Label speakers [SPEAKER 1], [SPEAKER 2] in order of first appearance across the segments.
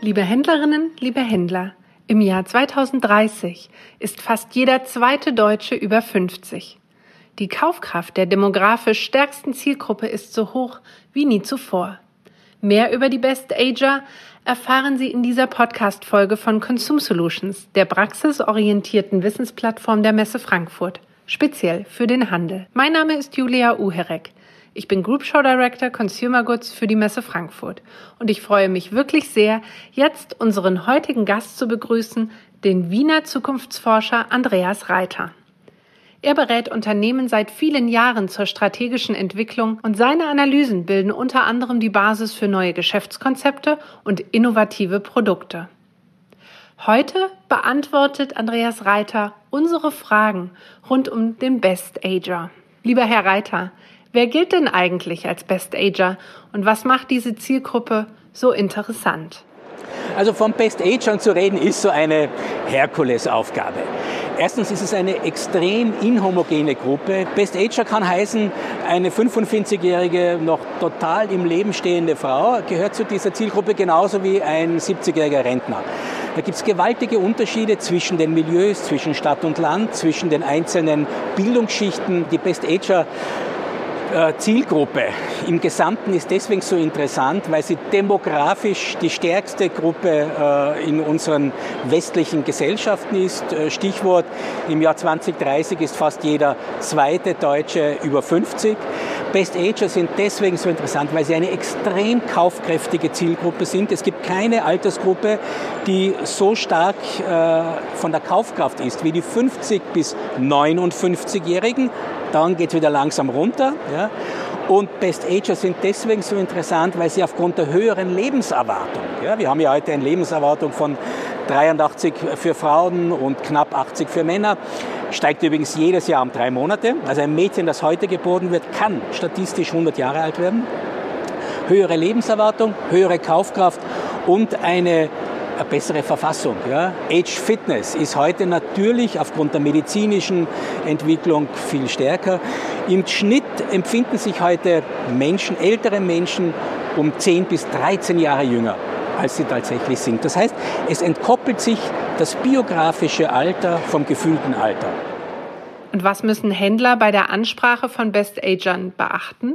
[SPEAKER 1] Liebe Händlerinnen, liebe Händler, im Jahr 2030 ist fast jeder zweite Deutsche über 50. Die Kaufkraft der demografisch stärksten Zielgruppe ist so hoch wie nie zuvor. Mehr über die Best Ager erfahren Sie in dieser Podcast-Folge von Consume Solutions, der praxisorientierten Wissensplattform der Messe Frankfurt, speziell für den Handel. Mein Name ist Julia Uherek. Ich bin Group Show Director Consumer Goods für die Messe Frankfurt und ich freue mich wirklich sehr, jetzt unseren heutigen Gast zu begrüßen, den Wiener Zukunftsforscher Andreas Reiter. Er berät Unternehmen seit vielen Jahren zur strategischen Entwicklung und seine Analysen bilden unter anderem die Basis für neue Geschäftskonzepte und innovative Produkte. Heute beantwortet Andreas Reiter unsere Fragen rund um den Best Ager. Lieber Herr Reiter, Wer gilt denn eigentlich als Best Ager und was macht diese Zielgruppe so interessant?
[SPEAKER 2] Also vom Best Agern zu reden ist so eine Herkulesaufgabe. Erstens ist es eine extrem inhomogene Gruppe. Best Ager kann heißen, eine 45-jährige, noch total im Leben stehende Frau gehört zu dieser Zielgruppe genauso wie ein 70-jähriger Rentner. Da gibt es gewaltige Unterschiede zwischen den Milieus, zwischen Stadt und Land, zwischen den einzelnen Bildungsschichten. Die Best Ager Zielgruppe im Gesamten ist deswegen so interessant, weil sie demografisch die stärkste Gruppe äh, in unseren westlichen Gesellschaften ist. Äh, Stichwort, im Jahr 2030 ist fast jeder zweite Deutsche über 50. Best Ager sind deswegen so interessant, weil sie eine extrem kaufkräftige Zielgruppe sind. Es gibt keine Altersgruppe, die so stark von der Kaufkraft ist wie die 50 bis 59-Jährigen dann geht es wieder langsam runter. Und Best Ager sind deswegen so interessant, weil sie aufgrund der höheren Lebenserwartung, wir haben ja heute eine Lebenserwartung von 83 für Frauen und knapp 80 für Männer, steigt übrigens jedes Jahr um drei Monate. Also ein Mädchen, das heute geboren wird, kann statistisch 100 Jahre alt werden. Höhere Lebenserwartung, höhere Kaufkraft und eine bessere Verfassung. Ja. Age Fitness ist heute natürlich aufgrund der medizinischen Entwicklung viel stärker. Im Schnitt empfinden sich heute Menschen, ältere Menschen, um 10 bis 13 Jahre jünger als sie tatsächlich sind. Das heißt, es entkoppelt sich das biografische Alter vom gefühlten Alter.
[SPEAKER 1] Und was müssen Händler bei der Ansprache von Best Agern beachten?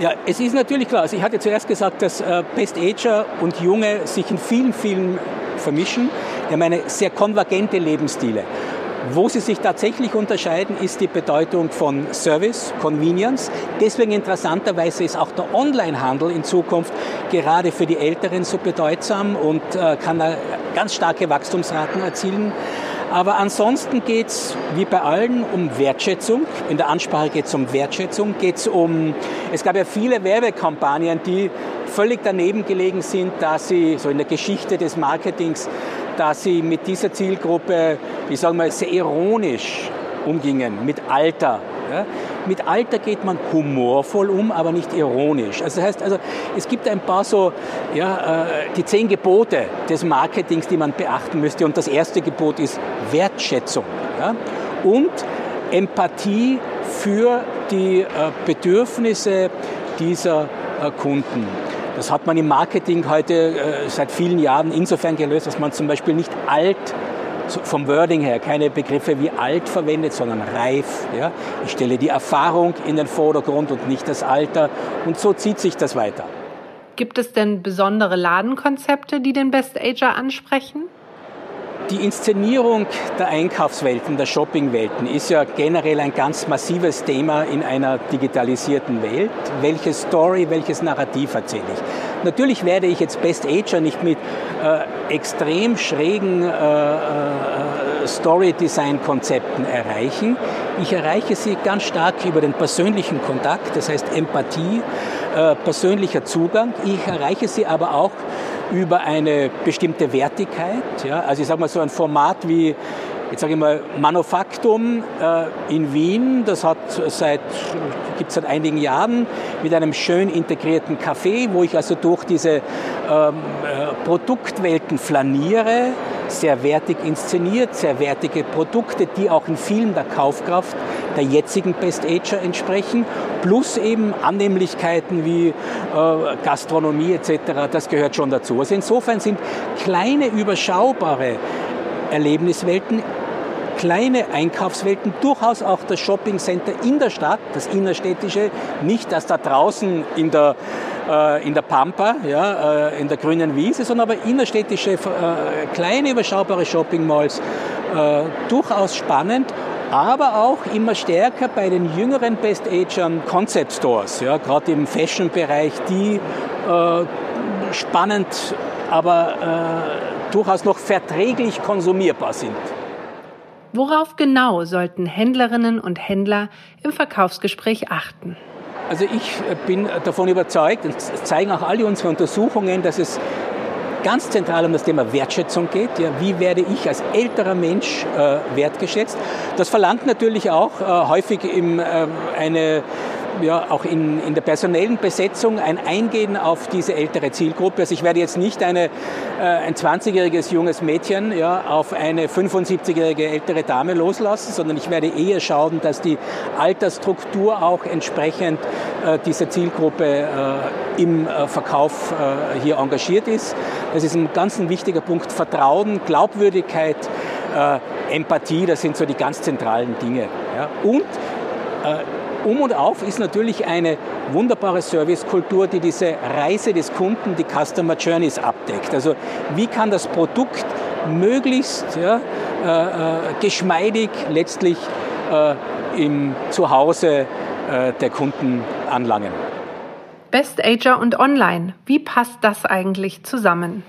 [SPEAKER 2] Ja, es ist natürlich klar. Also ich hatte zuerst gesagt, dass äh, Best Ager und Junge sich in vielen, vielen vermischen. Die haben eine sehr konvergente Lebensstile. Wo sie sich tatsächlich unterscheiden, ist die Bedeutung von Service, Convenience. Deswegen interessanterweise ist auch der Onlinehandel in Zukunft gerade für die Älteren so bedeutsam und äh, kann da ganz starke Wachstumsraten erzielen. Aber ansonsten geht es wie bei allen um Wertschätzung. In der Ansprache geht es um Wertschätzung, geht es um, es gab ja viele Werbekampagnen, die völlig daneben gelegen sind, da sie so in der Geschichte des Marketings, dass sie mit dieser Zielgruppe, ich sage mal, sehr ironisch umgingen, mit Alter, ja? Mit Alter geht man humorvoll um, aber nicht ironisch. Also das heißt, also, es gibt ein paar so, ja, äh, die zehn Gebote des Marketings, die man beachten müsste. Und das erste Gebot ist Wertschätzung ja? und Empathie für die äh, Bedürfnisse dieser äh, Kunden. Das hat man im Marketing heute seit vielen Jahren insofern gelöst, dass man zum Beispiel nicht alt vom Wording her keine Begriffe wie alt verwendet, sondern reif. Ja? Ich stelle die Erfahrung in den Vordergrund und nicht das Alter. Und so zieht sich das weiter.
[SPEAKER 1] Gibt es denn besondere Ladenkonzepte, die den Best Ager ansprechen?
[SPEAKER 2] Die Inszenierung der Einkaufswelten, der Shoppingwelten ist ja generell ein ganz massives Thema in einer digitalisierten Welt. Welche Story, welches Narrativ erzähle ich? Natürlich werde ich jetzt Best Ager nicht mit äh, extrem schrägen äh, äh, Story-Design-Konzepten erreichen. Ich erreiche sie ganz stark über den persönlichen Kontakt, das heißt Empathie, äh, persönlicher Zugang. Ich erreiche sie aber auch über eine bestimmte Wertigkeit. Ja? Also ich sage mal so ein Format wie jetzt sage ich mal, Manufaktum äh, in Wien, das hat seit, gibt es seit einigen Jahren mit einem schön integrierten Café, wo ich also durch diese ähm, äh, Produktwelten flaniere, sehr wertig inszeniert, sehr wertige Produkte, die auch in vielen der Kaufkraft der jetzigen Best Ager entsprechen, plus eben Annehmlichkeiten wie äh, Gastronomie etc., das gehört schon dazu. Also insofern sind kleine, überschaubare Erlebniswelten kleine Einkaufswelten, durchaus auch das Shoppingcenter in der Stadt, das innerstädtische, nicht das da draußen in der, äh, in der Pampa, ja, äh, in der grünen Wiese, sondern aber innerstädtische, äh, kleine, überschaubare Shoppingmalls, äh, durchaus spannend aber auch immer stärker bei den jüngeren Best-Agern Concept Stores, ja, gerade im Fashion-Bereich, die äh, spannend, aber äh, durchaus noch verträglich konsumierbar sind.
[SPEAKER 1] Worauf genau sollten Händlerinnen und Händler im Verkaufsgespräch achten?
[SPEAKER 2] Also ich bin davon überzeugt, und zeigen auch alle unsere Untersuchungen, dass es ganz zentral um das Thema Wertschätzung geht. Ja, wie werde ich als älterer Mensch äh, wertgeschätzt? Das verlangt natürlich auch äh, häufig im, äh, eine ja, auch in, in der personellen Besetzung ein Eingehen auf diese ältere Zielgruppe. Also ich werde jetzt nicht eine, äh, ein 20-jähriges junges Mädchen ja, auf eine 75-jährige ältere Dame loslassen, sondern ich werde eher schauen, dass die Altersstruktur auch entsprechend äh, dieser Zielgruppe äh, im äh, Verkauf äh, hier engagiert ist. Das ist ein ganz wichtiger Punkt. Vertrauen, Glaubwürdigkeit, äh, Empathie, das sind so die ganz zentralen Dinge. Und um und auf ist natürlich eine wunderbare Servicekultur, die diese Reise des Kunden, die Customer Journeys abdeckt. Also wie kann das Produkt möglichst ja, äh, geschmeidig letztlich äh, im Zuhause äh, der Kunden anlangen.
[SPEAKER 1] Best Ager und Online, wie passt das eigentlich zusammen?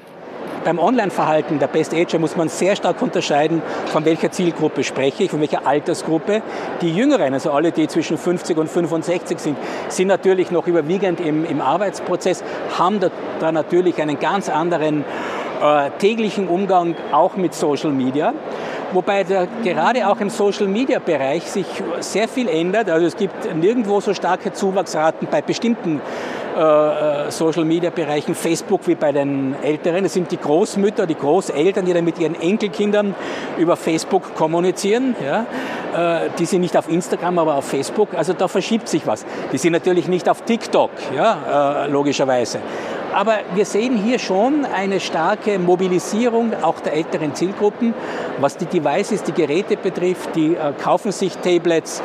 [SPEAKER 2] Beim Online-Verhalten der Best Ager muss man sehr stark unterscheiden, von welcher Zielgruppe spreche ich, von welcher Altersgruppe. Die Jüngeren, also alle, die zwischen 50 und 65 sind, sind natürlich noch überwiegend im, im Arbeitsprozess, haben da, da natürlich einen ganz anderen äh, täglichen Umgang auch mit Social Media. Wobei der, gerade auch im Social-Media-Bereich sich sehr viel ändert. Also es gibt nirgendwo so starke Zuwachsraten bei bestimmten äh, äh, Social-Media-Bereichen, Facebook wie bei den Älteren. Es sind die Großmütter, die Großeltern, die dann mit ihren Enkelkindern über Facebook kommunizieren. Ja? Äh, die sind nicht auf Instagram, aber auf Facebook. Also da verschiebt sich was. Die sind natürlich nicht auf TikTok, ja? Äh, logischerweise. Aber wir sehen hier schon eine starke Mobilisierung auch der älteren Zielgruppen, was die Devices, die Geräte betrifft. Die äh, kaufen sich Tablets,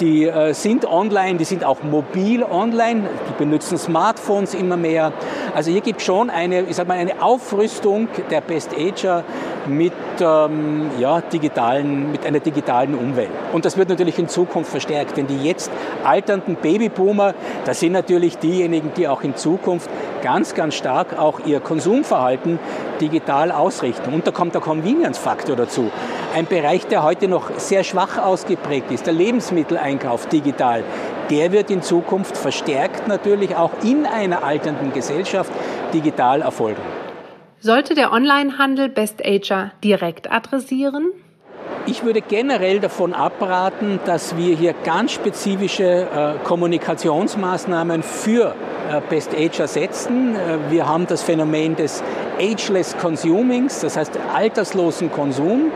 [SPEAKER 2] die äh, sind online, die sind auch mobil online, die benutzen Smartphones immer mehr. Also hier gibt es schon eine, ich sag mal, eine Aufrüstung der Best Ager mit, ähm, ja, digitalen, mit einer digitalen Umwelt. Und das wird natürlich in Zukunft verstärkt, denn die jetzt alternden Babyboomer, das sind natürlich diejenigen, die auch in Zukunft ganz, ganz stark auch ihr Konsumverhalten digital ausrichten. Und da kommt der Convenience-Faktor dazu. Ein Bereich, der heute noch sehr schwach ausgeprägt ist, der Lebensmitteleinkauf digital, der wird in Zukunft verstärkt natürlich auch in einer alternden Gesellschaft digital erfolgen.
[SPEAKER 1] Sollte der Onlinehandel Best Ager direkt adressieren?
[SPEAKER 2] Ich würde generell davon abraten, dass wir hier ganz spezifische äh, Kommunikationsmaßnahmen für äh, Best Ager setzen. Äh, wir haben das Phänomen des Ageless Consumings, das heißt alterslosen Konsum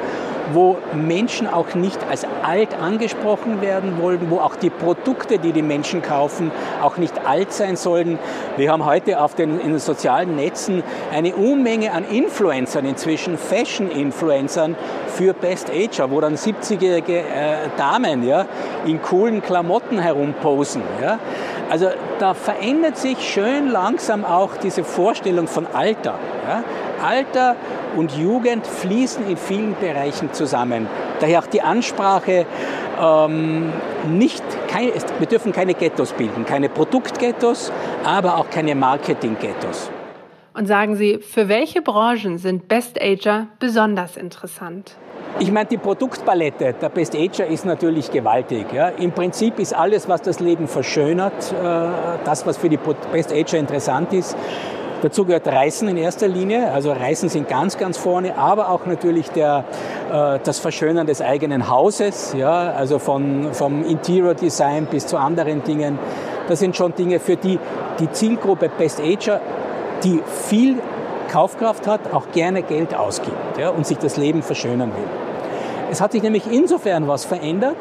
[SPEAKER 2] wo Menschen auch nicht als alt angesprochen werden wollen, wo auch die Produkte, die die Menschen kaufen, auch nicht alt sein sollen. Wir haben heute auf den, in den sozialen Netzen eine Unmenge an Influencern, inzwischen Fashion-Influencern für Best Ager, wo dann 70-jährige äh, Damen ja, in coolen Klamotten herumposen. Ja. Also da verändert sich schön langsam auch diese Vorstellung von Alter. Ja. Alter und Jugend fließen in vielen Bereichen zusammen. Daher auch die Ansprache, ähm, nicht, keine, wir dürfen keine Ghettos bilden, keine Produktghettos, aber auch keine Marketing-Ghettos.
[SPEAKER 1] Und sagen Sie, für welche Branchen sind Best Ager besonders interessant?
[SPEAKER 2] Ich meine, die Produktpalette der Best Ager ist natürlich gewaltig. Ja. Im Prinzip ist alles, was das Leben verschönert, äh, das, was für die Best Ager interessant ist. Dazu gehört Reisen in erster Linie. Also Reisen sind ganz, ganz vorne, aber auch natürlich der, äh, das Verschönern des eigenen Hauses, ja, also von, vom Interior Design bis zu anderen Dingen. Das sind schon Dinge, für die die Zielgruppe Best Ager, die viel Kaufkraft hat, auch gerne Geld ausgibt ja, und sich das Leben verschönern will. Es hat sich nämlich insofern was verändert.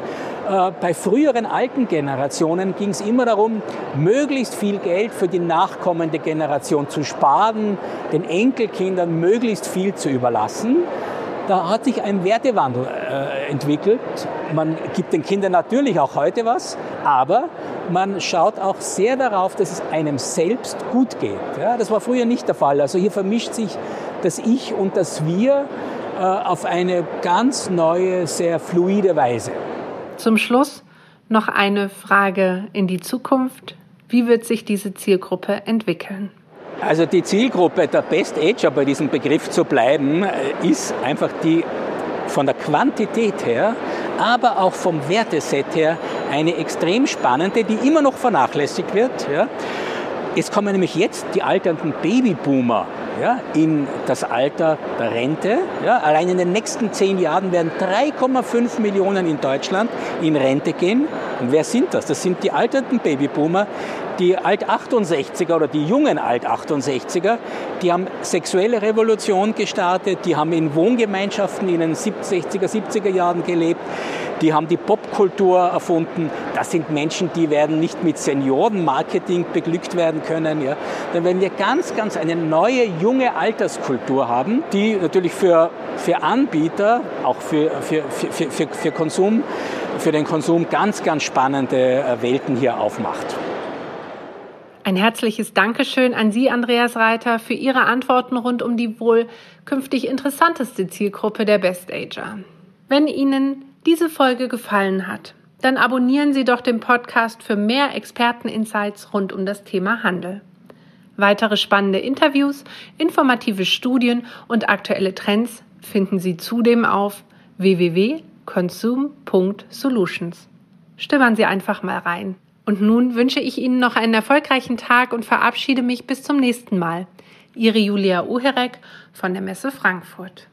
[SPEAKER 2] Äh, bei früheren alten Generationen ging es immer darum, möglichst viel Geld für die nachkommende Generation zu sparen, den Enkelkindern möglichst viel zu überlassen. Da hat sich ein Wertewandel äh, entwickelt. Man gibt den Kindern natürlich auch heute was, aber man schaut auch sehr darauf, dass es einem selbst gut geht. Ja, das war früher nicht der Fall. Also hier vermischt sich das Ich und das Wir auf eine ganz neue, sehr fluide Weise.
[SPEAKER 1] Zum Schluss noch eine Frage in die Zukunft. Wie wird sich diese Zielgruppe entwickeln?
[SPEAKER 2] Also die Zielgruppe der Best Ager, bei diesem Begriff zu bleiben, äh, ist einfach die von der Quantität her, aber auch vom Werteset her eine extrem spannende, die immer noch vernachlässigt wird. Ja. Es kommen nämlich jetzt die alternden Babyboomer ja, in das Alter der Rente. Ja, allein in den nächsten zehn Jahren werden 3,5 Millionen in Deutschland in Rente gehen. Und wer sind das? Das sind die alternden Babyboomer, die Alt-68er oder die jungen Alt-68er, die haben sexuelle Revolution gestartet, die haben in Wohngemeinschaften in den 60er, 70er Jahren gelebt, die haben die Popkultur erfunden. Das sind Menschen, die werden nicht mit Seniorenmarketing beglückt werden können. Ja. Dann werden wir ganz, ganz eine neue, junge Alterskultur haben, die natürlich für, für Anbieter, auch für, für, für, für, für, Konsum, für den Konsum ganz, ganz spannende äh, Welten hier aufmacht.
[SPEAKER 1] Ein herzliches Dankeschön an Sie, Andreas Reiter, für Ihre Antworten rund um die wohl künftig interessanteste Zielgruppe der Best Ager. Wenn Ihnen diese Folge gefallen hat, dann abonnieren Sie doch den Podcast für mehr Experteninsights rund um das Thema Handel. Weitere spannende Interviews, informative Studien und aktuelle Trends finden Sie zudem auf www.consume.solutions. Stimmern Sie einfach mal rein. Und nun wünsche ich Ihnen noch einen erfolgreichen Tag und verabschiede mich bis zum nächsten Mal. Ihre Julia Uherek von der Messe Frankfurt.